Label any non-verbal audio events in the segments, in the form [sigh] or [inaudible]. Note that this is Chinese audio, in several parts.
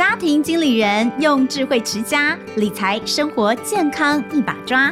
家庭经理人用智慧持家，理财生活健康一把抓。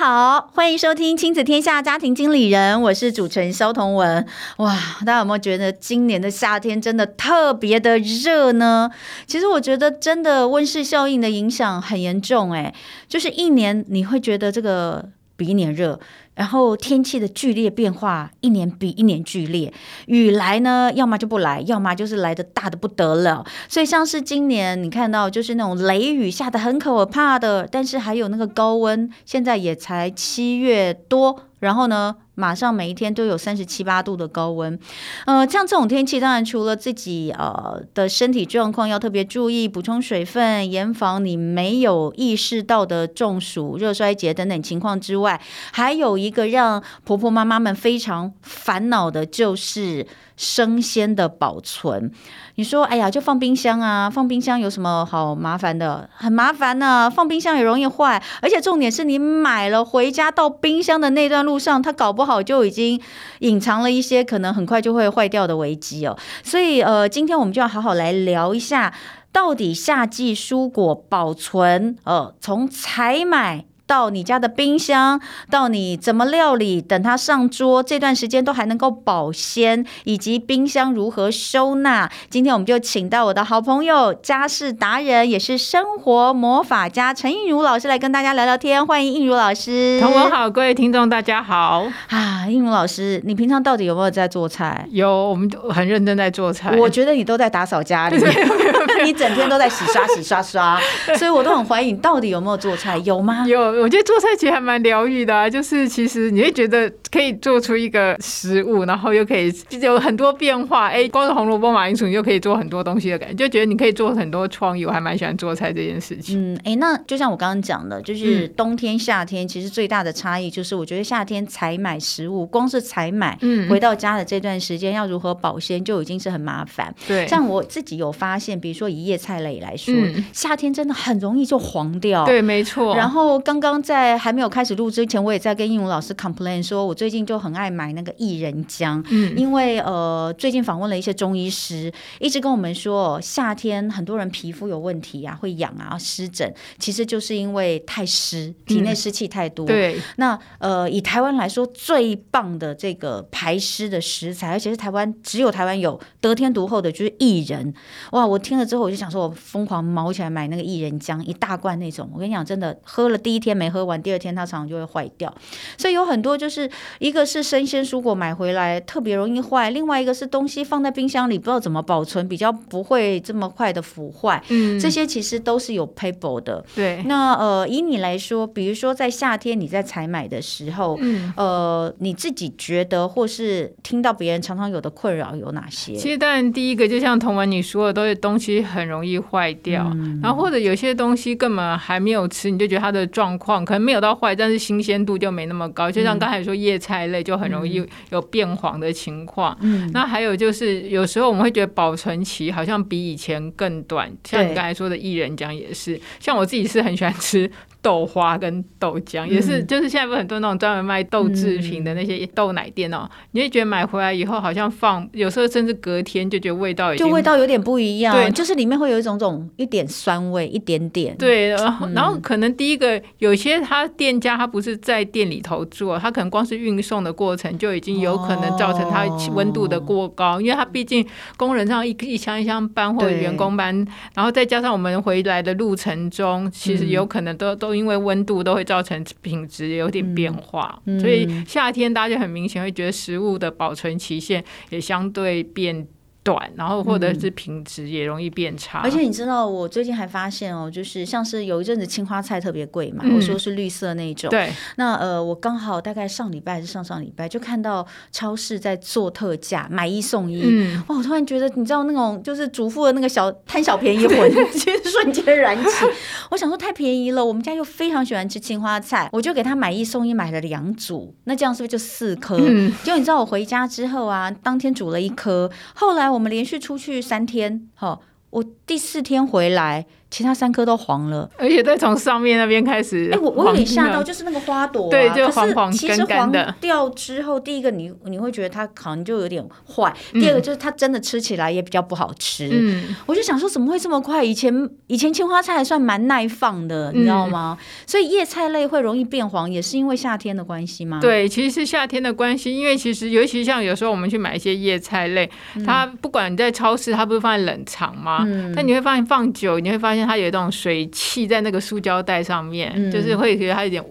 好，欢迎收听《亲子天下家庭经理人》，我是主持人肖同文。哇，大家有没有觉得今年的夏天真的特别的热呢？其实我觉得真的温室效应的影响很严重，哎，就是一年你会觉得这个比一年热。然后天气的剧烈变化，一年比一年剧烈。雨来呢，要么就不来，要么就是来的大的不得了。所以像是今年你看到，就是那种雷雨下得很可怕的，但是还有那个高温，现在也才七月多，然后呢，马上每一天都有三十七八度的高温，呃，像这种天气，当然除了自己呃的身体状况要特别注意，补充水分，严防你没有意识到的中暑、热衰竭等等情况之外，还有一个让婆婆妈妈们非常烦恼的就是。生鲜的保存，你说，哎呀，就放冰箱啊，放冰箱有什么好麻烦的？很麻烦呢、放冰箱也容易坏，而且重点是你买了回家到冰箱的那段路上，它搞不好好就已经隐藏了一些可能很快就会坏掉的危机哦。所以，呃，今天我们就要好好来聊一下，到底夏季蔬果保存，呃，从采买。到你家的冰箱，到你怎么料理，等它上桌这段时间都还能够保鲜，以及冰箱如何收纳。今天我们就请到我的好朋友、家事达人，也是生活魔法家陈映如老师来跟大家聊聊天。欢迎映如老师。同文好，各位听众大家好。啊，映如老师，你平常到底有没有在做菜？有，我们很认真在做菜。我觉得你都在打扫家里，[laughs] [laughs] 你整天都在洗刷洗刷刷，[laughs] 所以我都很怀疑你到底有没有做菜，有吗？有。我觉得做菜其实还蛮疗愈的啊，就是其实你会觉得可以做出一个食物，然后又可以有很多变化。哎，光是红萝卜、马铃薯，你就可以做很多东西的感觉，就觉得你可以做很多创意。我还蛮喜欢做菜这件事情。嗯，哎，那就像我刚刚讲的，就是冬天、夏天，其实最大的差异就是，我觉得夏天采买食物，光是采买，嗯，回到家的这段时间要如何保鲜，就已经是很麻烦。对，像我自己有发现，比如说以叶菜类来说，嗯，夏天真的很容易就黄掉。对，没错。然后刚刚在在还没有开始录之前，我也在跟英文老师 complain 说，我最近就很爱买那个薏仁浆，嗯，因为呃，最近访问了一些中医师，一直跟我们说，夏天很多人皮肤有问题啊，会痒啊、湿疹，其实就是因为太湿，体内湿气太多。嗯、对，那呃，以台湾来说，最棒的这个排湿的食材，而且是台湾只有台湾有得天独厚的，就是薏仁。哇，我听了之后，我就想说，我疯狂毛起来买那个薏仁浆，一大罐那种。我跟你讲，真的喝了第一天没喝完。第二天它常常就会坏掉，所以有很多就是一个是生鲜蔬果买回来特别容易坏，另外一个是东西放在冰箱里不知道怎么保存比较不会这么快的腐坏。嗯，这些其实都是有 paper 的。对，那呃以你来说，比如说在夏天你在采买的时候，嗯，呃你自己觉得或是听到别人常常有的困扰有哪些？其实当然第一个就像同文你说的，都是东西很容易坏掉，嗯，然后或者有些东西根本还没有吃，你就觉得它的状况可能。没有到坏，但是新鲜度就没那么高。就像刚才说叶菜类，就很容易有变黄的情况。嗯，那还有就是有时候我们会觉得保存期好像比以前更短。像你刚才说的薏仁浆也是，像我自己是很喜欢吃。豆花跟豆浆也是，就是现在不是很多那种专门卖豆制品的那些豆奶店哦，你会觉得买回来以后好像放，有时候甚至隔天就觉得味道已经就味道有点不一样，对，就是里面会有一种种一点酸味，一点点。对，然后然后可能第一个有些他店家他不是在店里头做，他可能光是运送的过程就已经有可能造成它温度的过高，因为他毕竟工人上一一箱一箱搬或者员工搬，然后再加上我们回来的路程中，其实有可能都都。因为温度都会造成品质有点变化，所以夏天大家就很明显会觉得食物的保存期限也相对变短，然后或者是品质也容易变差。而且你知道，我最近还发现哦，就是像是有一阵子青花菜特别贵嘛，我说是绿色那种。对。那呃，我刚好大概上礼拜还是上上礼拜就看到超市在做特价，买一送一。嗯。哇！我突然觉得，你知道那种就是主妇的那个小贪小便宜魂，其 [laughs] 实瞬间燃起。我想说太便宜了，我们家又非常喜欢吃青花菜，我就给他买一送一，买了两组。那这样是不是就四颗？嗯。结果你知道我回家之后啊，当天煮了一颗，后来。我们连续出去三天，哈，我第四天回来。其他三颗都黄了，而且再从上面那边开始，哎、欸，我我有点吓到，就是那个花朵、啊，对，就黄黄干干的。其实黄掉之后，第一个你你会觉得它可能就有点坏，第二个就是它真的吃起来也比较不好吃。嗯，我就想说怎么会这么快？以前以前青花菜还算蛮耐放的，你知道吗？嗯、所以叶菜类会容易变黄，也是因为夏天的关系吗？对，其实是夏天的关系，因为其实尤其像有时候我们去买一些叶菜类，嗯、它不管你在超市，它不是放在冷藏吗？嗯，但你会发现放久，你会发现它有一种水。汽在那个塑胶袋上面，嗯、就是会觉得它有点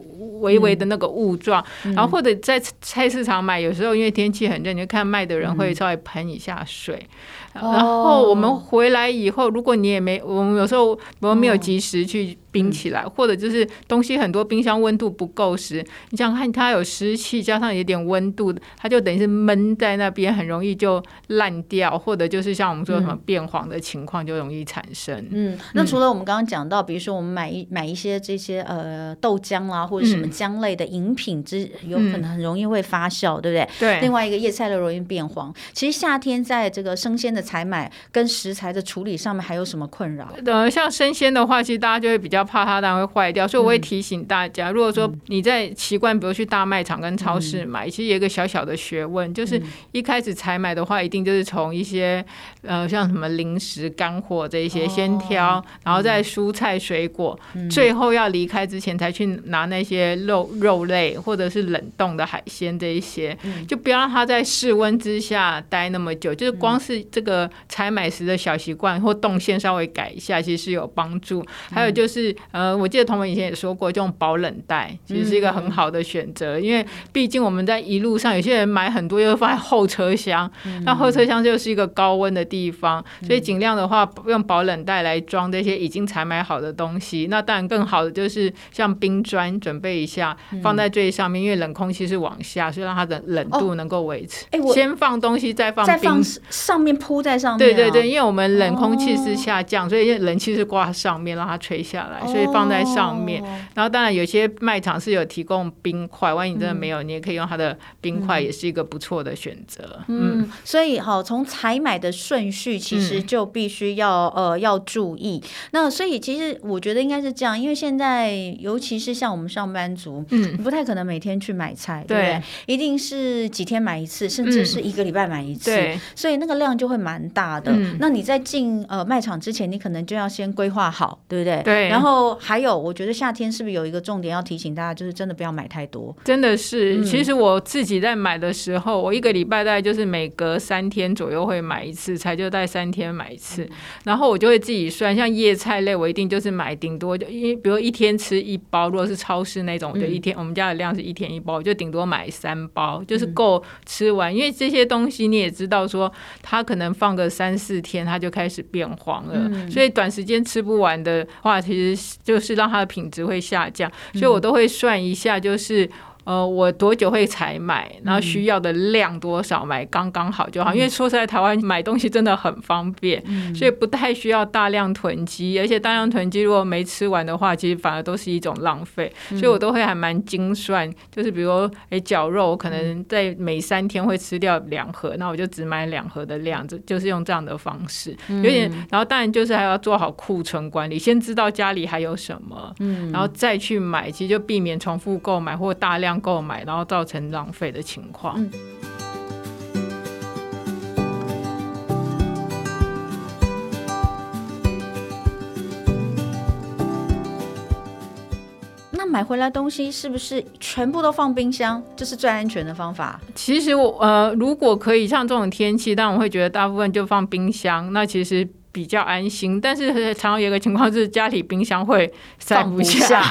微微的那个雾状，嗯、然后或者在菜市场买，有时候因为天气很热，你就看卖的人会稍微喷一下水。嗯、然后我们回来以后，如果你也没，我们有时候我们没有及时去。冰起来，或者就是东西很多，冰箱温度不够时，你想看它有湿气，加上有点温度，它就等于是闷在那边，很容易就烂掉，或者就是像我们说什么变黄的情况就容易产生。嗯，那除了我们刚刚讲到，比如说我们买一买一些这些呃豆浆啦，或者什么浆类的饮品之，之有可能很容易会发酵，对不对？对。另外一个叶菜类容易变黄，其实夏天在这个生鲜的采买跟食材的处理上面还有什么困扰？呃，像生鲜的话，其实大家就会比较。怕它当然会坏掉，所以我会提醒大家，如果说你在习惯，比如去大卖场跟超市买，其实有一个小小的学问，就是一开始采买的话，一定就是从一些呃像什么零食、干货这一些先挑，然后再蔬菜、水果，最后要离开之前才去拿那些肉肉类或者是冷冻的海鲜这一些，就不要让它在室温之下待那么久。就是光是这个采买时的小习惯或动线稍微改一下，其实是有帮助。还有就是。呃，我记得同文以前也说过，这种保冷袋其实是一个很好的选择，嗯、因为毕竟我们在一路上，有些人买很多又放在后车厢，那、嗯、[laughs] 后车厢就是一个高温的地方，嗯、所以尽量的话用保冷袋来装这些已经采买好的东西。那当然更好的就是像冰砖准备一下，放在最上面，因为冷空气是往下，所以让它的冷度能够维持。哎、哦，先放东西再放冰，再放上面铺在上面、啊。对对对，因为我们冷空气是下降，哦、所以冷气是挂上面让它吹下来。所以放在上面，然后当然有些卖场是有提供冰块，万一你真的没有，你也可以用它的冰块，也是一个不错的选择。嗯，所以好，从采买的顺序其实就必须要呃要注意。那所以其实我觉得应该是这样，因为现在尤其是像我们上班族，嗯，不太可能每天去买菜，对不对？一定是几天买一次，甚至是一个礼拜买一次，对，所以那个量就会蛮大的。那你在进呃卖场之前，你可能就要先规划好，对不对？对，然后。还有，我觉得夏天是不是有一个重点要提醒大家，就是真的不要买太多。真的是，嗯、其实我自己在买的时候，我一个礼拜大概就是每隔三天左右会买一次，才就带三天买一次。嗯、然后我就会自己算，像叶菜类，我一定就是买顶多就因为比如一天吃一包，如果是超市那种，我就一天、嗯、我们家的量是一天一包，我就顶多买三包，就是够吃完。嗯、因为这些东西你也知道，说它可能放个三四天，它就开始变黄了，嗯、所以短时间吃不完的话，其实。就是让它的品质会下降，所以我都会算一下，就是。呃，我多久会才买？然后需要的量多少，买刚刚好就好。嗯、因为说实在，台湾买东西真的很方便，嗯、所以不太需要大量囤积。而且大量囤积如果没吃完的话，其实反而都是一种浪费。嗯、所以我都会还蛮精算，就是比如说，哎，绞肉可能在每三天会吃掉两盒，那我就只买两盒的量，就就是用这样的方式。有点，然后当然就是还要做好库存管理，先知道家里还有什么，嗯，然后再去买，其实就避免重复购买或大量。购买，然后造成浪费的情况。嗯。那买回来东西是不是全部都放冰箱？这是最安全的方法？其实我呃，如果可以像这种天气，但我会觉得大部分就放冰箱。那其实。比较安心，但是常常有一个情况是家里冰箱会塞不下，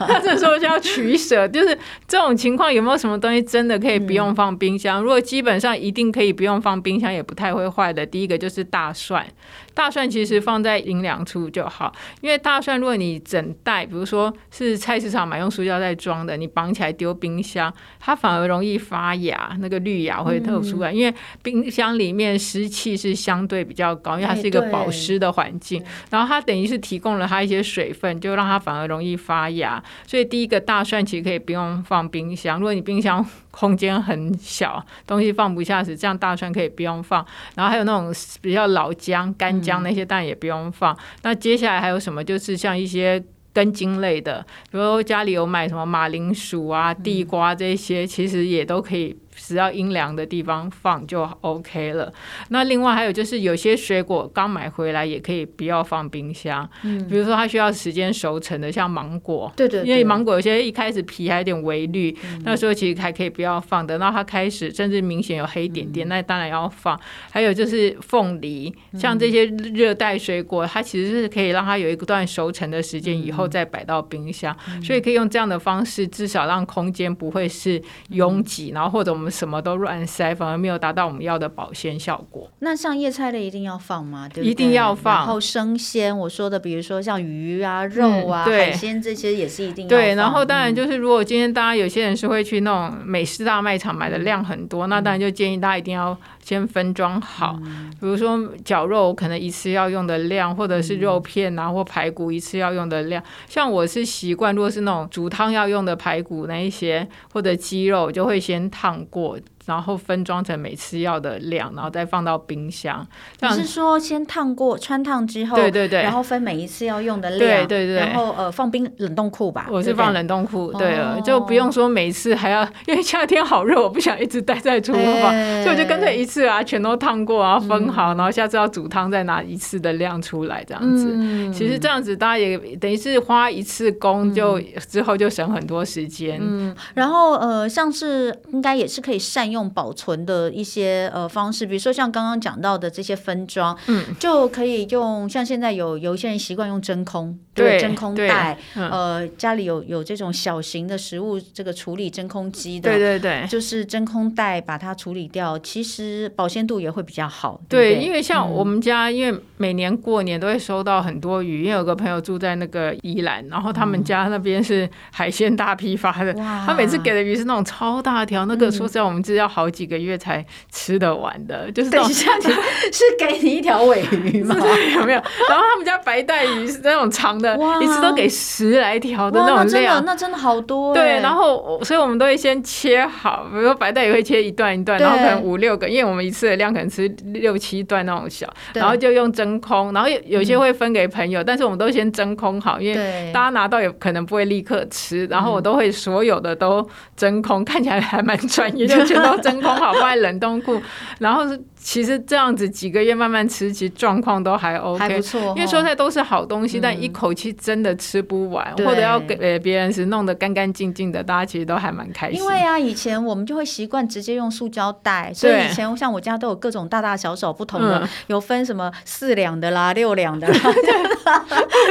那 [laughs] 这时候就要取舍。就是这种情况有没有什么东西真的可以不用放冰箱？嗯、如果基本上一定可以不用放冰箱，也不太会坏的。第一个就是大蒜。大蒜其实放在阴凉处就好，因为大蒜如果你整袋，比如说是菜市场买用塑胶袋装的，你绑起来丢冰箱，它反而容易发芽，那个绿芽会透出来。嗯、因为冰箱里面湿气是相对比较高，因为它是一个保保湿的环境，然后它等于是提供了它一些水分，就让它反而容易发芽。所以第一个大蒜其实可以不用放冰箱，如果你冰箱空间很小，东西放不下时，这样大蒜可以不用放。然后还有那种比较老姜、干姜那些，但也不用放。嗯、那接下来还有什么？就是像一些。根茎类的，比如说家里有买什么马铃薯啊、地瓜这些，其实也都可以。只要阴凉的地方放就 OK 了。那另外还有就是，有些水果刚买回来也可以不要放冰箱。嗯，比如说它需要时间熟成的，像芒果。对对，对。因为芒果有些一开始皮还有点微绿，嗯、那时候其实还可以不要放。等到它开始甚至明显有黑点点，嗯、那当然要放。还有就是凤梨，像这些热带水果，它其实是可以让它有一段熟成的时间以后再摆到冰箱，嗯、所以可以用这样的方式，至少让空间不会是拥挤，然后或者我们。什么都乱塞，反而没有达到我们要的保鲜效果。那像叶菜类一定要放吗？对不对？一定要放。然后生鲜，我说的，比如说像鱼啊、肉啊、嗯、海鲜这些也是一定要放。对，然后当然就是，如果今天大家有些人是会去那种美式大卖场买的量很多，嗯、那当然就建议大家一定要先分装好。嗯、比如说绞肉，可能一次要用的量，或者是肉片啊或排骨一次要用的量。像我是习惯，如果是那种煮汤要用的排骨那一些，或者鸡肉，就会先烫过。过然后分装成每次要的量，然后再放到冰箱。你是说先烫过、穿烫之后，对对对，然后分每一次要用的量，对对对，然后呃放冰冷冻库吧。我是放冷冻库，对了，就不用说每次还要，[laughs] 因为夏天好热，我不想一直待在厨房，所以我就干脆一次啊全都烫过，然后分好，然后下次要煮汤再拿一次的量出来，这样子。其实这样子大家也等于是花一次工，就之后就省很多时间。嗯，然后呃像是应该也是可以善用。用保存的一些呃方式，比如说像刚刚讲到的这些分装，嗯，就可以用像现在有有一些人习惯用真空，对，真空袋，嗯、呃，家里有有这种小型的食物这个处理真空机的，对对对，就是真空袋把它处理掉，其实保鲜度也会比较好。对，对，因为像我们家，嗯、因为每年过年都会收到很多鱼，因为有个朋友住在那个宜兰，然后他们家那边是海鲜大批发的，哇他每次给的鱼是那种超大条，那个说实在我们知道。好几个月才吃得完的，[laughs] 就是等一下，你 [laughs] 是给你一条尾鱼吗？有没有？然后他们家白带鱼是那种长的，一次都给十来条的那种量，那，那真的好多。对，然后所以我们都会先切好，比如说白带鱼会切一段一段，然后可能五六个，因为我们一次的量可能吃六七段那种小，然后就用真空，然后有有些会分给朋友，但是我们都先真空好，因为大家拿到也可能不会立刻吃，然后我都会所有的都真空，看起来还蛮专业，就全都。真空好，放在冷冻库，[laughs] 然后是其实这样子几个月慢慢吃，其实状况都还 OK，还不错。因为蔬菜都是好东西，但一口气真的吃不完，或者要给别人时弄得干干净净的，大家其实都还蛮开心。因为啊，以前我们就会习惯直接用塑胶袋，所以以前像我家都有各种大大小小不同的，有分什么四两的啦、六两的啦，[laughs]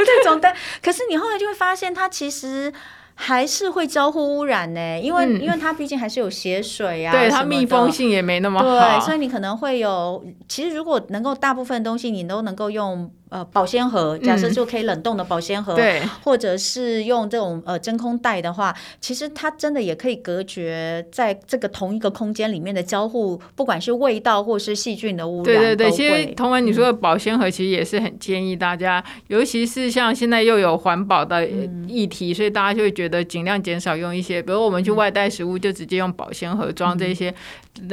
这种袋。可是你后来就会发现，它其实。还是会交互污染呢，因为、嗯、因为它毕竟还是有血水啊，对，它密封性也没那么好，对，所以你可能会有。其实如果能够大部分东西你都能够用。呃，保鲜盒，假设就可以冷冻的保鲜盒，嗯、对，或者是用这种呃真空袋的话，其实它真的也可以隔绝在这个同一个空间里面的交互，不管是味道或是细菌的污染。对对对，其实同文你说的保鲜盒，其实也是很建议大家，嗯、尤其是像现在又有环保的议题，嗯、所以大家就会觉得尽量减少用一些，比如我们去外带食物，就直接用保鲜盒装这些，嗯、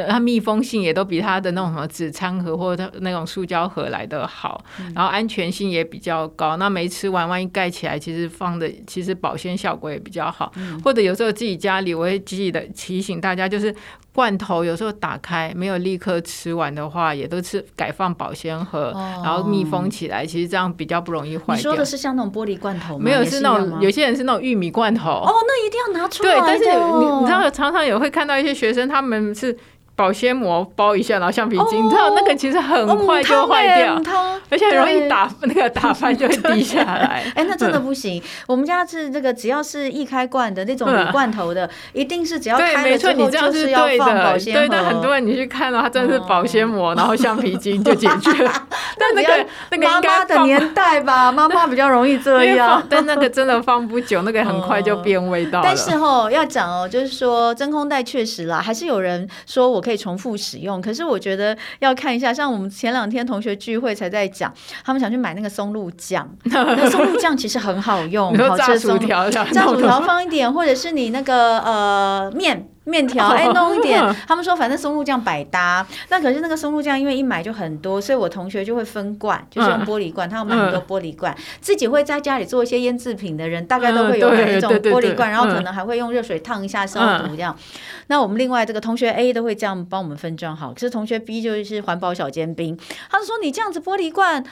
它密封性也都比它的那种什么纸餐盒或者那种塑胶盒来的好，嗯、然后安。全性也比较高，那没吃完，万一盖起来，其实放的其实保鲜效果也比较好。嗯、或者有时候自己家里，我会积极的提醒大家，就是罐头有时候打开没有立刻吃完的话，也都是改放保鲜盒，哦、然后密封起来，其实这样比较不容易坏掉。你说的是像那种玻璃罐头吗？没有，是那种有些人是那种玉米罐头。哦，那一定要拿出来。对，但是你你知道，常常也会看到一些学生，他们是。保鲜膜包一下，然后橡皮筋，你知道那个其实很快就坏掉，而且很容易打 [laughs] 那个打翻就会滴下来。[laughs] 哎，那真的不行。我们家是这个，只要是易开罐的那种铝罐头的，一定是只要开了之后就是要放保鲜膜。对，但很多人你去看到它真的是保鲜膜，然后橡皮筋就解决了。[laughs] 但那个那个妈妈的年代吧，妈妈比较容易这样。但那个真的放不久，那个很快就变味道了。但是哦，要讲哦，就是说真空袋确实啦，还是有人说我可以重复使用。可是我觉得要看一下，像我们前两天同学聚会才在讲，他们想去买那个松露酱，[laughs] 那松露酱其实很好用，好吃薯条，炸薯条放一点，或者是你那个呃面。面条哎，弄一点。他们说反正松露酱百搭。那可是那个松露酱，因为一买就很多，所以我同学就会分罐，就是用玻璃罐。他要买很多玻璃罐，自己会在家里做一些腌制品的人，大概都会有买那种玻璃罐，然后可能还会用热水烫一下消毒这样。那我们另外这个同学 A 都会这样帮我们分装好，可是同学 B 就是环保小尖兵，他就说你这样子玻璃罐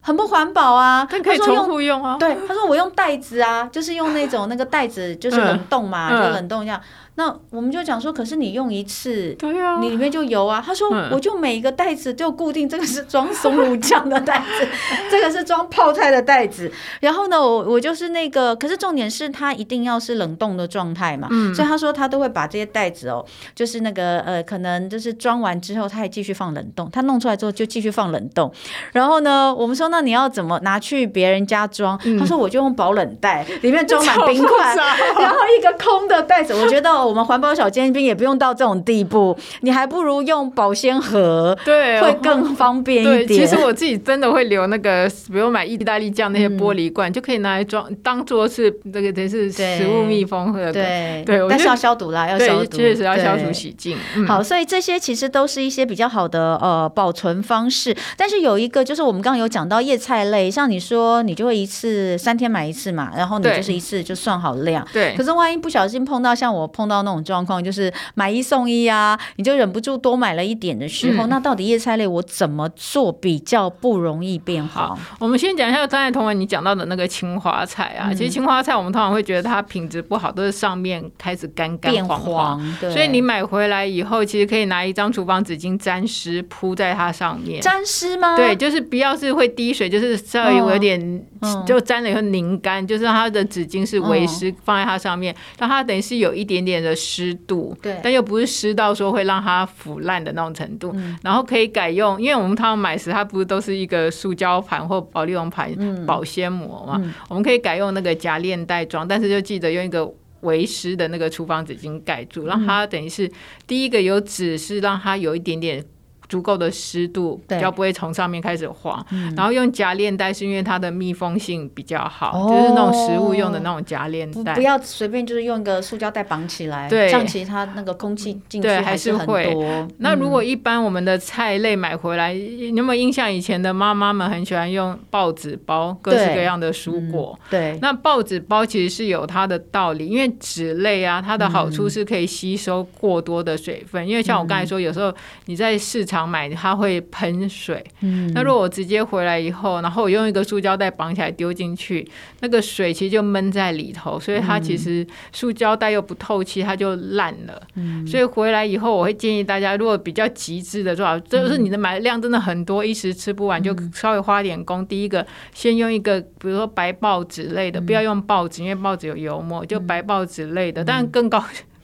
很不环保啊。他可以重复用啊。对，他说我用袋子啊，就是用那种那个袋子，就是冷冻嘛，[laughs] 就冷冻一下。那我们就讲说，可是你用一次，对啊，你里面就有啊。他说，我就每一个袋子就固定，这个是装松露酱的袋子，[laughs] 这个是装泡菜的袋子。然后呢，我我就是那个，可是重点是它一定要是冷冻的状态嘛。嗯。所以他说他都会把这些袋子哦，就是那个呃，可能就是装完之后，他还继续放冷冻。他弄出来之后就继续放冷冻。然后呢，我们说那你要怎么拿去别人家装？他说我就用保冷袋，里面装满 [laughs] 冰块，然后一个空的袋子。我觉得。我们环保小尖兵也不用到这种地步，你还不如用保鲜盒，对，会更方便一点。其实我自己真的会留那个，比如买意大利酱那些玻璃罐，嗯、就可以拿来装，当做是那个等于是食物密封盒的。对对，但是要消毒啦，要消毒，确实要消毒洗净。嗯、好，所以这些其实都是一些比较好的呃保存方式。但是有一个就是我们刚刚有讲到叶菜类，像你说你就会一次三天买一次嘛，然后你就是一次就算好量。对。可是万一不小心碰到像我碰到。那种状况就是买一送一啊，你就忍不住多买了一点的时候，嗯、那到底叶菜类我怎么做比较不容易变黄？我们先讲一下刚才同文你讲到的那个青花菜啊，嗯、其实青花菜我们通常会觉得它品质不好，都是上面开始干干黄黄，对。所以你买回来以后，其实可以拿一张厨房纸巾沾湿铺在它上面。沾湿吗？对，就是不要是会滴水，就是稍微有点、哦、就沾了以后凝干，就是它的纸巾是微湿，放在它上面，让、哦、它等于是有一点点的。湿度，对，但又不是湿到说会让它腐烂的那种程度。嗯、然后可以改用，因为我们通常买时它不是都是一个塑胶盘或保丽龙盘保鲜膜嘛，嗯、我们可以改用那个夹链袋装，但是就记得用一个维湿的那个厨房纸巾盖住，让它等于是第一个有纸是让它有一点点。足够的湿度，比较不会从上面开始黄。嗯、然后用夹链袋，是因为它的密封性比较好，哦、就是那种食物用的那种夹链袋。不要随便就是用一个塑胶袋绑起来，对，这样其实它那个空气进去还是很多。那如果一般我们的菜类买回来，你有没有印象？以前的妈妈们很喜欢用报纸包各式各样的蔬果。对，嗯、对，那报纸包其实是有它的道理，因为纸类啊，它的好处是可以吸收过多的水分。嗯、因为像我刚才说，有时候你在市场。买它会喷水，嗯，那如果我直接回来以后，然后我用一个塑胶袋绑起来丢进去，那个水其实就闷在里头，所以它其实塑胶袋又不透气，它就烂了。嗯，所以回来以后，我会建议大家，如果比较极致的做法，就是你的买的量真的很多，一时吃不完，就稍微花点工。第一个，先用一个，比如说白报纸类的，不要用报纸，因为报纸有油墨，就白报纸类的，但更高。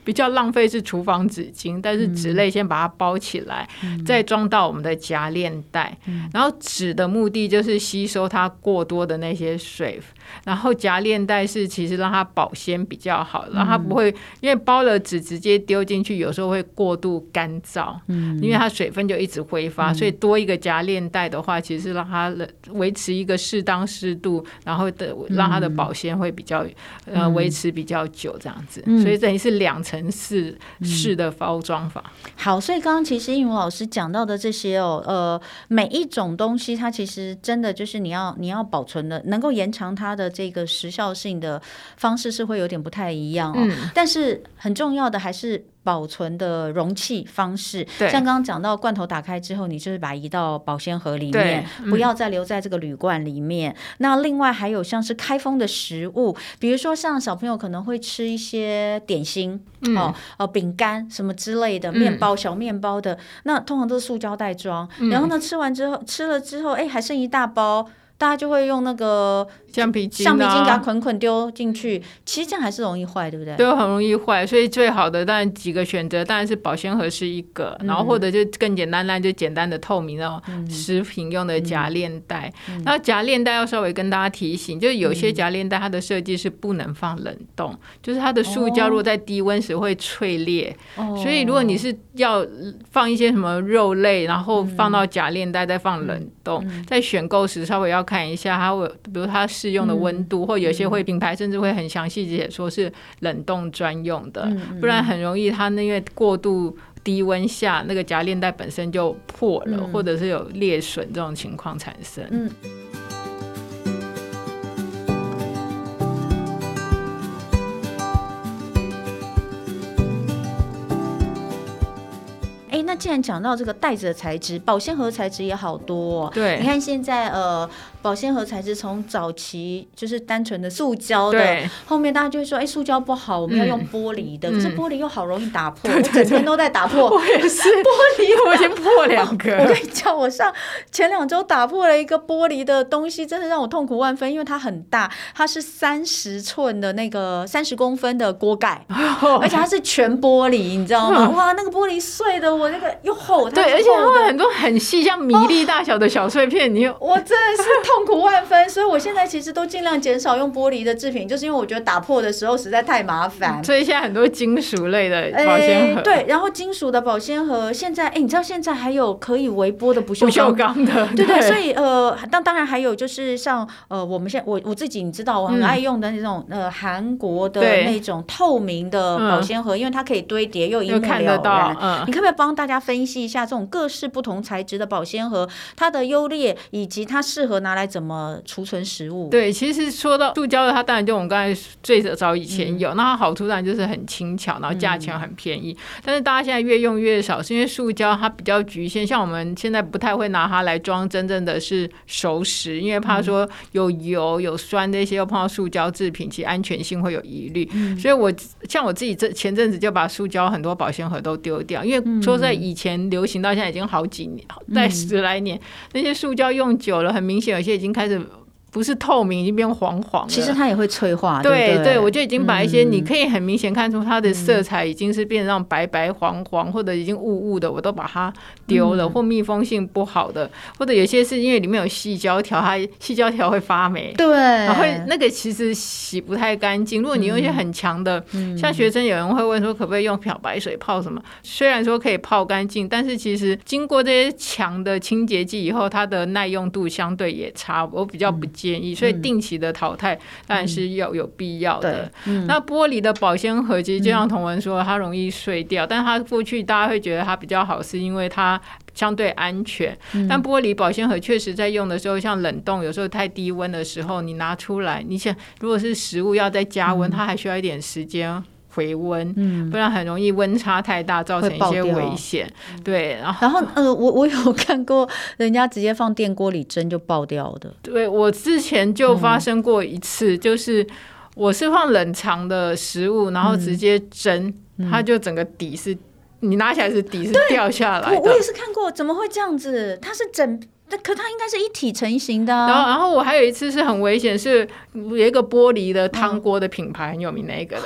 比较浪费是厨房纸巾，但是纸类先把它包起来，嗯、再装到我们的夹链袋。嗯、然后纸的目的就是吸收它过多的那些水。然后夹链袋是其实让它保鲜比较好，让它不会因为包了纸直接丢进去，有时候会过度干燥，嗯，因为它水分就一直挥发，所以多一个夹链袋的话，其实是让它维持一个适当湿度，然后的让它的保鲜会比较呃维持比较久这样子，所以等于是两层式式的包装法。好，所以刚刚其实英文老师讲到的这些哦，呃，每一种东西它其实真的就是你要你要保存的，能够延长它的这个时效性的方式是会有点不太一样哦，嗯、但是很重要的还是保存的容器方式。像刚刚讲到罐头打开之后，你就是把它移到保鲜盒里面，嗯、不要再留在这个铝罐里面。那另外还有像是开封的食物，比如说像小朋友可能会吃一些点心，嗯、哦哦饼干什么之类的，面包、嗯、小面包的，那通常都是塑胶袋装。嗯、然后呢，吃完之后吃了之后，哎，还剩一大包。大家就会用那个橡皮筋、橡皮筋给它捆捆丢进去，其实这样还是容易坏，对不对？对，很容易坏。所以最好的当然几个选择，当然是保鲜盒是一个，嗯、然后或者就更简单，那就简单的透明的食品用的夹链袋。然后夹链袋要稍微跟大家提醒，就是有些夹链袋它的设计是不能放冷冻，嗯、就是它的塑胶如果在低温时会脆裂，哦、所以如果你是要放一些什么肉类，然后放到夹链袋再放冷冻，在选购时稍微要看一下它会，比如它适用的温度，嗯、或有些会品牌甚至会很详细解说是冷冻专用的，嗯、不然很容易它那因为过度低温下那个夹链袋本身就破了，嗯、或者是有裂损这种情况产生。嗯那既然讲到这个袋子的材质，保鲜盒材质也好多哦。对，你看现在呃。保鲜盒材质从早期就是单纯的塑胶的，后面大家就会说，哎，塑胶不好，我们要用玻璃的。嗯、可是玻璃又好容易打破，嗯、我整天都在打破。我也是玻璃，[laughs] 我已经破两个。[laughs] 我跟你讲，我上前两周打破了一个玻璃的东西，真的让我痛苦万分，因为它很大，它是三十寸的那个三十公分的锅盖，哦、[laughs] 而且它是全玻璃，你知道吗？嗯、哇，那个玻璃碎的我那个又厚，对，而且它会很多很细，像米粒大小的小碎片，哦、你我真的是。痛苦万分，所以我现在其实都尽量减少用玻璃的制品，就是因为我觉得打破的时候实在太麻烦。[laughs] 所以现在很多金属类的保鲜盒，欸，对，然后金属的保鲜盒现在，哎，欸，你知道现在还有可以微波的不锈钢，的，[laughs] 对对，所以呃，当当然还有就是像呃，我们现在我我自己你知道我很爱用的那种，嗯，呃韩国的那种透明的保鲜盒，嗯，因为它可以堆叠又一目了然。嗯，你可不可以帮大家分析一下这种各式不同材质的保鲜盒，它的优劣以及它适合拿来怎么储存食物？对，其实说到塑胶的，它当然就我们刚才最早以前有，嗯、那它好处当然就是很轻巧，然后价钱很便宜。嗯、但是大家现在越用越少，是因为塑胶它比较局限，像我们现在不太会拿它来装真正的是熟食，因为怕说有油有酸这些，又碰到塑胶制品，其实安全性会有疑虑。嗯、所以我像我自己这前阵子就把塑胶很多保鲜盒都丢掉，因为说在以前流行到现在已经好几年，在十来年，那些塑胶用久了，很明显有些已经开始。不是透明，已经变黄黄了。其实它也会催化。对对，我就已经把一些你可以很明显看出它的色彩已经是变成白白黄黄，或者已经雾雾的，我都把它丢了。或密封性不好的，或者有些是因为里面有细胶条，它细胶条会发霉。对，然后那个其实洗不太干净。如果你用一些很强的，像学生有人会问说可不可以用漂白水泡什么？虽然说可以泡干净，但是其实经过这些强的清洁剂以后，它的耐用度相对也差。我比较不。建议，所以定期的淘汰当然是要有必要的。那玻璃的保鲜盒其实就像同文说，它容易碎掉，嗯、但它过去大家会觉得它比较好，是因为它相对安全。嗯、但玻璃保鲜盒确实在用的时候，像冷冻，有时候太低温的时候，你拿出来，你想如果是食物要再加温，嗯、它还需要一点时间。回温，嗯，不然很容易温差太大，造成一些危险。对，然后，然后呃，我我有看过人家直接放电锅里蒸就爆掉的。对，我之前就发生过一次，嗯、就是我是放冷藏的食物，然后直接蒸，嗯、它就整个底是，你拿起来是底是掉下来的。我我也是看过，怎么会这样子？它是整。那可它应该是一体成型的，啊。然后，然后我还有一次是很危险，是有一个玻璃的汤锅的品牌很有名那个。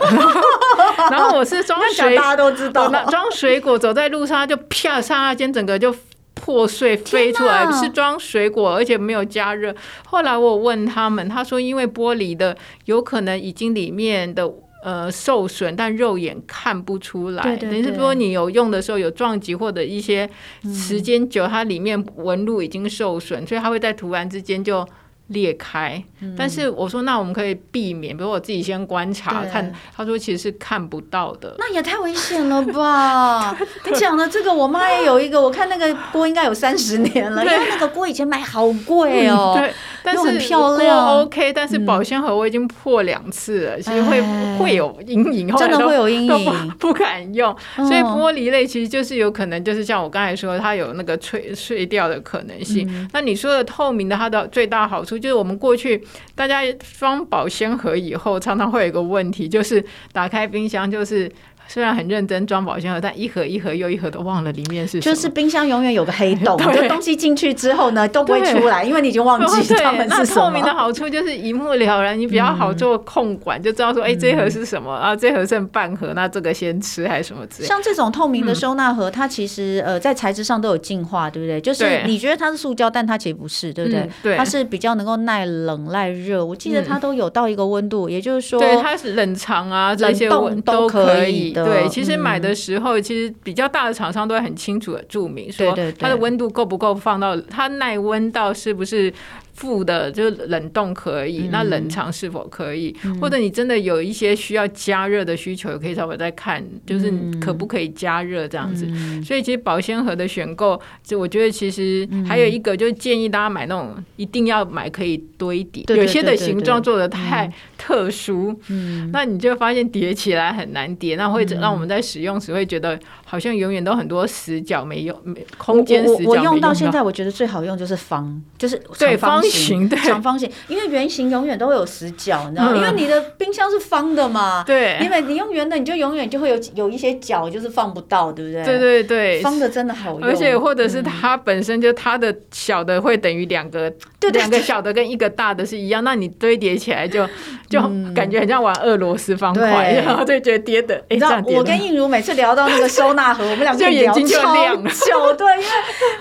[laughs] 然后我是装水，大家都知道，装水果走在路上就啪，刹那间整个就破碎飞出来。是装水果，而且没有加热。后来我问他们，他说因为玻璃的有可能已经里面的。呃，受损，但肉眼看不出来。对对对，等于是说，你有用的时候有撞击或者一些时间久，嗯、它里面纹路已经受损，所以它会在突然之间就。裂开，但是我说那我们可以避免，比如我自己先观察看。他说其实是看不到的，那也太危险了吧？[laughs] 你讲的这个，我妈也有一个，我看那个锅应该有三十年了，因为那个锅以前买好贵哦，对，但是很漂亮，OK，但是保鲜盒我已经破两次了，其实会会有阴影，真的会有阴影，[laughs] 不敢用。所以玻璃类其实就是有可能，就是像我刚才说，它有那个碎碎掉的可能性。那你说的透明的，它的最大好处。就是我们过去大家装保鲜盒以后，常常会有一个问题，就是打开冰箱就是虽然很认真装保鲜盒，但一盒一盒又一盒都忘了里面是什么。就是冰箱永远有个黑洞，[laughs] 就东西进去之后呢都不会出来，因为你已经忘记它们是什么。[laughs] 透明的好处就是一目了然，你比较好做控管，嗯、就知道说，哎、欸，这盒是什么啊？这盒剩半盒，那这个先吃还是什么之类？像这种透明的收纳盒，它其实呃在材质上都有进化，对不对？就是你觉得它是塑胶，但它其实不是，对不对？嗯、对，它是比较能够耐冷耐热。我记得它都有到一个温度，嗯、也就是说，对，它是冷藏啊，这些温都可以的。对，其实买的时候，其实比较大的厂商都会很清楚的注明说，它的温度够不够放到它耐温到是不是。负的就冷冻可以，那冷藏是否可以？嗯、或者你真的有一些需要加热的需求，也可以稍微再看，就是可不可以加热这样子。嗯、所以其实保鲜盒的选购，就我觉得其实还有一个，就是建议大家买那种一定要买可以堆叠，有些的形状做的太特殊，嗯、那你就发现叠起来很难叠，那会让我们在使用时会觉得好像永远都很多死角没用，没空间死角我。我用到现在，我觉得最好用就是方，就是对方。形对长方形，因为圆形永远都会有死角，你知道吗？因为你的冰箱是方的嘛，对，因为你用圆的，你就永远就会有有一些角，就是放不到，对不对？对对对，方的真的好用，而且或者是它本身就它的小的会等于两个，对，两个小的跟一个大的是一样，那你堆叠起来就就感觉很像玩俄罗斯方块，然后 [laughs] 就觉得叠的。你知道，我跟映如每次聊到那个收纳盒，我们两个眼睛就亮了。[laughs] 对，因为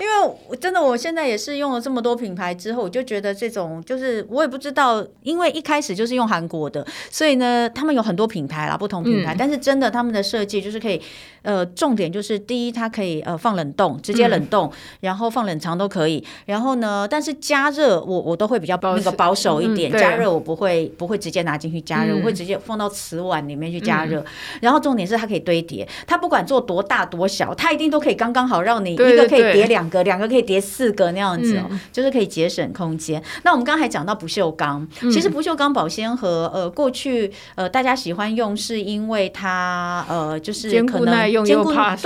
因为真的，我现在也是用了这么多品牌之后，我就觉得这种就是我也不知道，因为一开始就是用韩国的，所以呢，他们有很多品牌啦，不同品牌，但是真的他们的设计就是可以，呃，重点就是第一，它可以呃放冷冻，直接冷冻，然后放冷藏都可以，然后呢，但是加热我我都会比较那个保守一点，加热我不会不会直接拿进去加热，我会直接放到瓷碗里面去加热，然后重点是它可以堆叠，它不管做多大多小，它一定都可以刚刚好让你一个可以叠两个，两个可以叠四个那样子哦，就是可以节省空间。那我们刚才讲到不锈钢，其实不锈钢保鲜盒，呃，过去呃大家喜欢用是因为它呃就是可能坚固耐用又不怕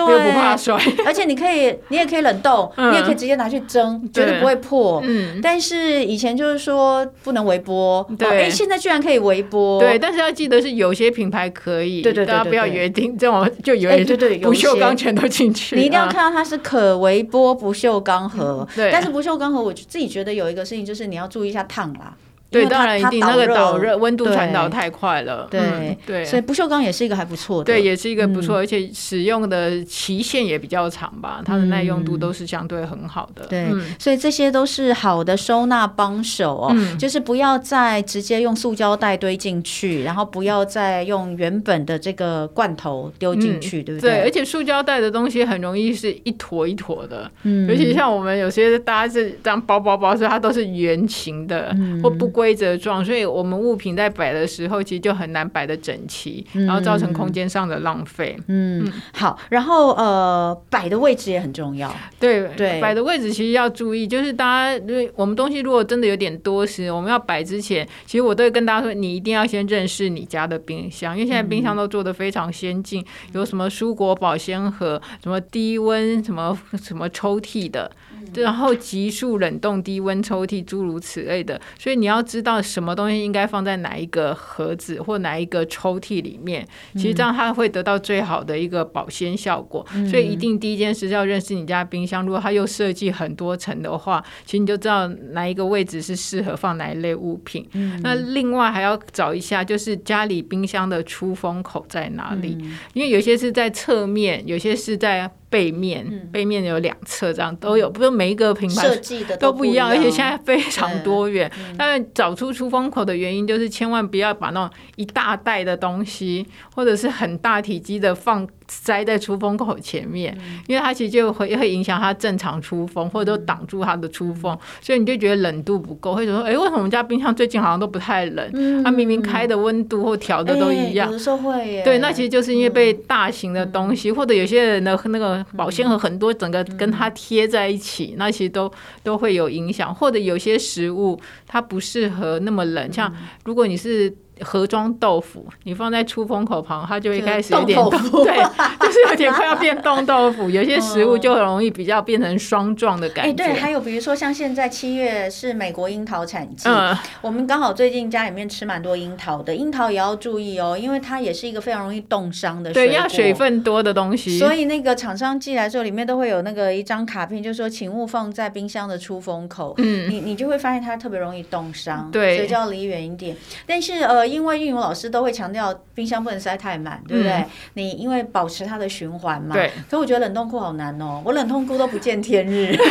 摔，[laughs] 而且你可以你也可以冷冻，你也可以直接拿去蒸，绝对不会破。嗯，但是以前就是说不能微波，对，哎，现在居然可以微波，对，但是要记得是有些品牌可以，对对对，大家不要约定这种就以为对对不锈钢全都进去，你一定要看到它是可微波不锈钢盒，对，但是不锈钢盒我自己觉得有一个事情就是你要注意一下烫啦。对，当然一定那个导热温度传导太快了。对对，所以不锈钢也是一个还不错的。对，也是一个不错，而且使用的期限也比较长吧，它的耐用度都是相对很好的。对，所以这些都是好的收纳帮手哦。就是不要再直接用塑胶袋堆进去，然后不要再用原本的这个罐头丢进去，对不对？对，而且塑胶袋的东西很容易是一坨一坨的。嗯。尤其像我们有些大家是这样包包包，所以它都是圆形的，或不规。则状，所以我们物品在摆的时候，其实就很难摆得整齐，然后造成空间上的浪费。嗯，嗯好，然后呃，摆的位置也很重要。对对，摆的位置其实要注意，就是大家，因为我们东西如果真的有点多时，我们要摆之前，其实我都会跟大家说，你一定要先认识你家的冰箱，因为现在冰箱都做的非常先进，嗯、有什么蔬果保鲜盒，什么低温，什么什么抽屉的。然后急速冷冻低温抽屉，诸如此类的，所以你要知道什么东西应该放在哪一个盒子或哪一个抽屉里面，其实这样它会得到最好的一个保鲜效果。所以一定第一件事要认识你家冰箱，如果它又设计很多层的话，其实你就知道哪一个位置是适合放哪一类物品。那另外还要找一下，就是家里冰箱的出风口在哪里，因为有些是在侧面，有些是在。背面，背面有两侧，这样都有，不是每一个品牌设计的都不一样，而且现在非常多元。但找出出风口的原因，就是千万不要把那种一大袋的东西，或者是很大体积的放。塞在出风口前面，因为它其实就会会影响它正常出风，或者都挡住它的出风，所以你就觉得冷度不够，或者说，哎，为什么我们家冰箱最近好像都不太冷？它明明开的温度或调的都一样。有时候会耶。对，那其实就是因为被大型的东西，或者有些人的那个保鲜盒很多，整个跟它贴在一起，那其实都都会有影响。或者有些食物它不适合那么冷，像如果你是。盒装豆腐，你放在出风口旁，它就会开始有点冻，[laughs] 对，就是有点快要变冻豆腐。[laughs] 有些食物就很容易比较变成霜状的感觉。哎、欸，对，还有比如说像现在七月是美国樱桃产季，嗯，我们刚好最近家里面吃蛮多樱桃的，樱桃也要注意哦，因为它也是一个非常容易冻伤的水果，对，要水分多的东西。所以那个厂商寄来的时候，里面都会有那个一张卡片，就是说请勿放在冰箱的出风口，嗯，你你就会发现它特别容易冻伤，对，所以就要离远一点。但是呃，因为运营老师都会强调冰箱不能塞太满，对不对？嗯、你因为保持它的循环嘛。对。所以我觉得冷冻库好难哦，我冷冻库都不见天日。[laughs]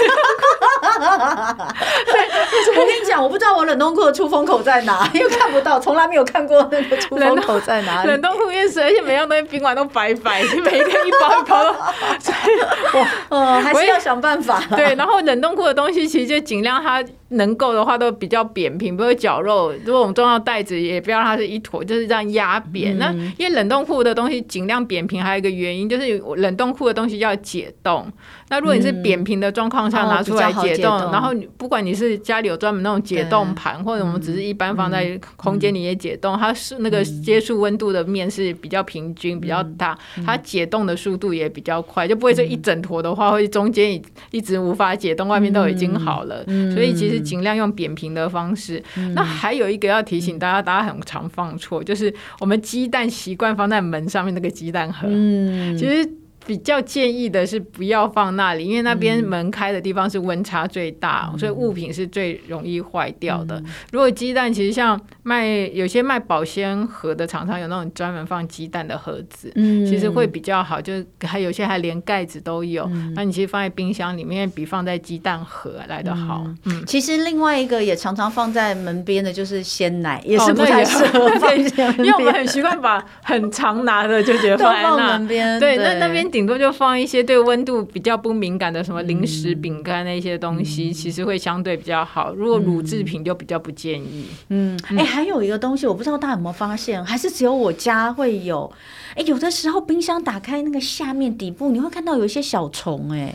我跟你讲，我不知道我冷冻库的出风口在哪，因为看不到，从来没有看过那个出风口在哪里。冷冻库也是，而且每样东西冰完都白白，每一天一包一包。所以，我，[laughs] 嗯，还是要想办法。对，然后冷冻库的东西其实就尽量它能够的话都比较扁平，不会绞肉。如果我们装到袋子，也不要让它是一坨，就是这样压扁。嗯、那因为冷冻库的东西尽量扁平，还有一个原因就是冷冻库的东西要解冻。那如果你是扁平的状况下拿出来解冻，嗯哦、然后不管你是家里有专门那种解冻盘，或者我们只是一般放在空间里也解冻，嗯、它是那个接触温度的面是比较平均、嗯、比较大，它解冻的速度也比较快，就不会说一整坨的话会中间一一直无法解冻，外面都已经好了。嗯、所以其实尽量用扁平的方式。嗯、那还有一个要提醒大家，大家很常放错，就是我们鸡蛋习惯放在门上面那个鸡蛋盒，嗯、其实。比较建议的是不要放那里，因为那边门开的地方是温差最大，嗯、所以物品是最容易坏掉的。嗯、如果鸡蛋，其实像卖有些卖保鲜盒的厂商有那种专门放鸡蛋的盒子，嗯、其实会比较好。就是还有些还连盖子都有，嗯、那你其实放在冰箱里面比放在鸡蛋盒来的好。嗯，嗯。其实另外一个也常常放在门边的就是鲜奶，也是不太适合放 [laughs] 因为我们很习惯把很常拿的就觉得放在那。门边，对，那那边。顶多就放一些对温度比较不敏感的什么零食、饼干那些东西，其实会相对比较好。如果乳制品就比较不建议。嗯，哎、欸，还有一个东西，我不知道大家有没有发现，还是只有我家会有。哎、欸，有的时候冰箱打开那个下面底部，你会看到有一些小虫，哎。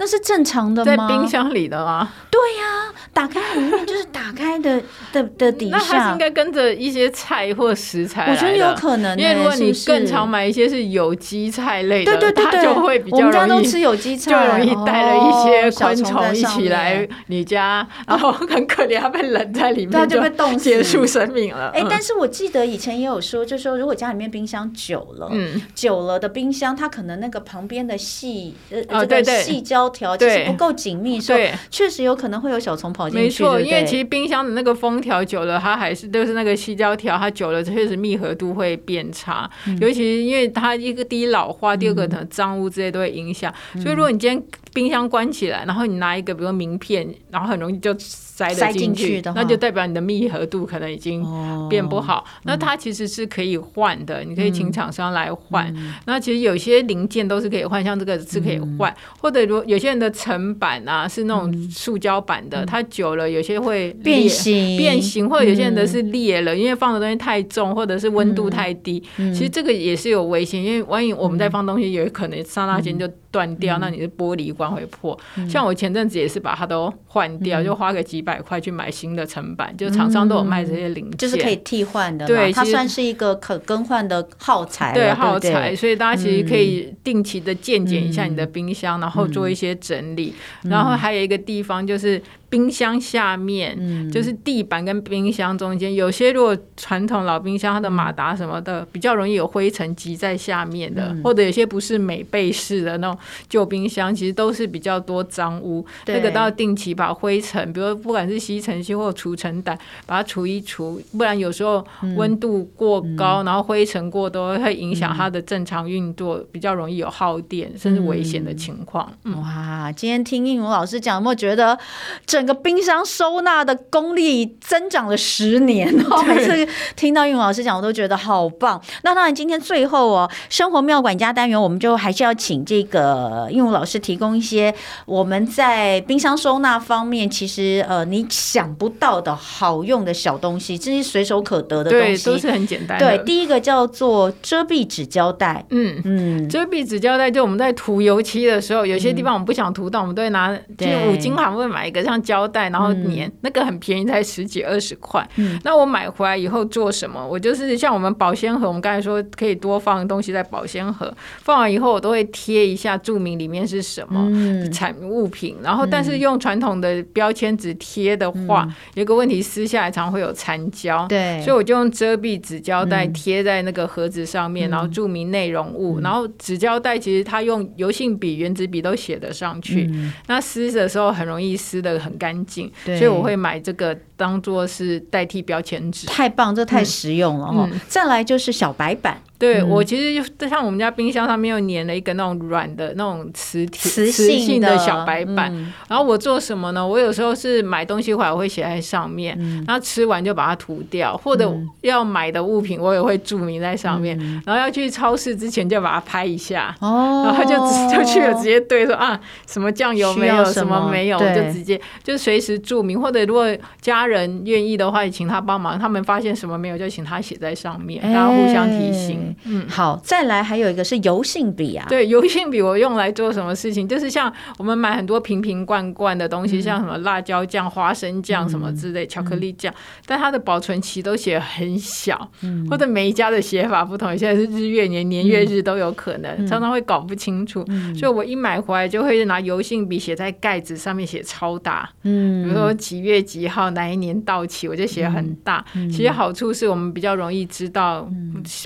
那是正常的吗？在冰箱里的吗？对呀、啊，打开里面就是打开的的的底下。那它是应该跟着一些菜或食材。我觉得有可能、欸，因为如果你更常买一些是有机菜类的，对对对对，就会比较容易。我们家都吃有机菜，就容易带了一些昆虫一起来你家，然后很可怜，它被冷在里面，它就被冻结束生命了。哎、欸，但是我记得以前也有说，就是说如果家里面冰箱久了，嗯，久了的冰箱，它可能那个旁边的细呃这个细胶。条其实不够紧密，所以确实有可能会有小虫跑进去。没错，因为其实冰箱的那个封条久了，它还是都是那个细胶条，它久了确实密合度会变差。嗯、尤其因为它一个第一老化，第二个可能脏污之类都会影响。嗯、所以如果你今天冰箱关起来，然后你拿一个比如说名片，然后很容易就塞得进去，那就代表你的密合度可能已经变不好。哦、那它其实是可以换的，嗯、你可以请厂商来换。嗯、那其实有些零件都是可以换，像这个是可以换，嗯、或者如有些人的层板啊是那种塑胶板的，嗯、它久了有些会变形，变形，或者有些人的是裂了，嗯、因为放的东西太重，或者是温度太低。嗯、其实这个也是有危险，因为万一我们在放东西，有可能刹那间就断掉，嗯、那你的玻璃罐会破。嗯、像我前阵子也是把它都换掉，嗯、就花个几百块去买新的层板，就厂商都有卖这些零件，就是可以替换的。对，它算是一个可更换的耗材。对，耗材，所以大家其实可以定期的鉴检一下你的冰箱，嗯、然后做一些整理。嗯、然后还有一个地方就是。冰箱下面、嗯、就是地板跟冰箱中间，有些如果传统老冰箱，它的马达什么的比较容易有灰尘积在下面的，嗯、或者有些不是美背式的那种旧冰箱，其实都是比较多脏污，对。那个都要定期把灰尘，比如不管是吸尘器或除尘掸，把它除一除，不然有时候温度过高，嗯、然后灰尘过多，会影响它的正常运作，嗯、比较容易有耗电甚至危险的情况。哇，今天听应武老师讲，有没有觉得这？整个冰箱收纳的功力增长了十年 [laughs] 哦！每次听到韵如老师讲，我都觉得好棒。那当然，今天最后哦，生活妙管家单元，我们就还是要请这个韵如老师提供一些我们在冰箱收纳方面，其实呃你想不到的好用的小东西，这些随手可得的东西，对，都是很简单。对，第一个叫做遮蔽纸胶带。嗯嗯，遮蔽纸胶带，就我们在涂油漆的时候，有些地方我们不想涂到，我们都会拿，就五金行会买一个像。胶带，然后粘、嗯、那个很便宜，才十几二十块。嗯，那我买回来以后做什么？我就是像我们保鲜盒，我们刚才说可以多放东西在保鲜盒，放完以后我都会贴一下，注明里面是什么产物品。然后，但是用传统的标签纸贴的话，嗯、有个问题，撕下来常常会有残胶。对，所以我就用遮蔽纸胶带贴在那个盒子上面，嗯、然后注明内容物。嗯、然后纸胶带其实它用油性笔、原子笔都写得上去。嗯、那撕的时候很容易撕的很干净，所以我会买这个当做是代替标签纸。太棒，这太实用了哈！嗯、再来就是小白板。对，我其实就像我们家冰箱上面又粘了一个那种软的那种磁铁磁性的小白板，嗯、然后我做什么呢？我有时候是买东西回来我会写在上面，嗯、然后吃完就把它涂掉，或者要买的物品我也会注明在上面，嗯、然后要去超市之前就把它拍一下，哦、然后就就去了直接对说啊什么酱油没有什么，没有，对就直接就随时注明，或者如果家人愿意的话，请他帮忙，他们发现什么没有就请他写在上面，然后互相提醒。嗯，好，再来还有一个是油性笔啊。对，油性笔我用来做什么事情？就是像我们买很多瓶瓶罐罐的东西，嗯、像什么辣椒酱、花生酱什么之类，嗯、巧克力酱，但它的保存期都写很小，嗯、或者每一家的写法不同，现在是日月年、年月日都有可能，嗯、常常会搞不清楚。嗯、所以我一买回来就会拿油性笔写在盖子上面，写超大。嗯，比如说几月几号哪一年到期，我就写很大。其实好处是我们比较容易知道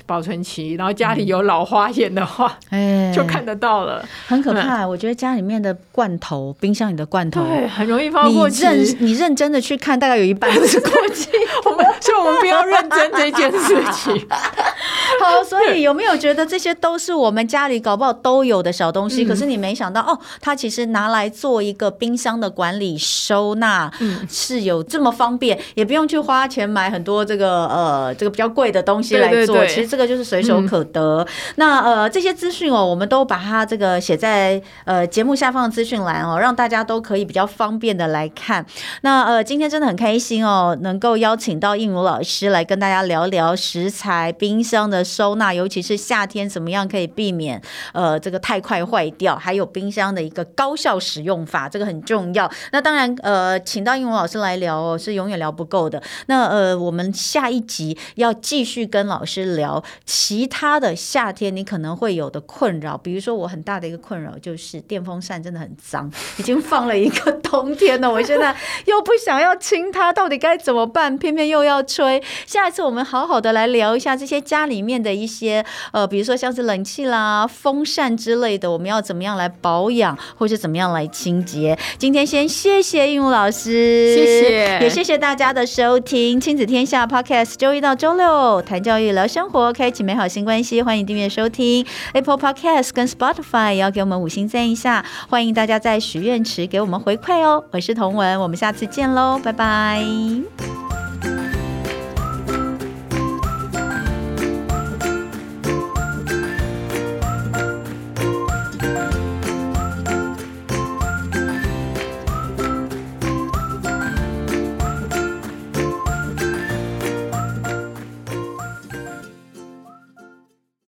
保存期。然后家里有老花眼的话，哎，就看得到了，很可怕。我觉得家里面的罐头，冰箱里的罐头，对，很容易放过期。你认你认真的去看，大概有一半是过期。[laughs] 我们所以我们不要认真这件事情。[laughs] 好，所以有没有觉得这些都是我们家里搞不好都有的小东西？可是你没想到哦，它其实拿来做一个冰箱的管理收纳，嗯，是有这么方便，也不用去花钱买很多这个呃这个比较贵的东西来做。其实这个就是随手。可得。嗯、那呃，这些资讯哦，我们都把它这个写在呃节目下方的资讯栏哦，让大家都可以比较方便的来看。那呃，今天真的很开心哦，能够邀请到应如老师来跟大家聊聊食材冰箱的收纳，尤其是夏天怎么样可以避免呃这个太快坏掉，还有冰箱的一个高效使用法，这个很重要。那当然呃，请到应如老师来聊哦，是永远聊不够的。那呃，我们下一集要继续跟老师聊其。他的夏天你可能会有的困扰，比如说我很大的一个困扰就是电风扇真的很脏，已经放了一个冬天了，我现在又不想要清它，到底该怎么办？偏偏又要吹。下一次我们好好的来聊一下这些家里面的一些呃，比如说像是冷气啦、风扇之类的，我们要怎么样来保养，或是怎么样来清洁？今天先谢谢应武老师，谢谢，也谢谢大家的收听《亲子天下》Podcast，周一到周六谈教育、聊生活，开启美好。新关系，欢迎订阅收听 Apple Podcast 跟 Spotify，也要给我们五星赞一下。欢迎大家在许愿池给我们回馈哦。我是童文，我们下次见喽，拜拜。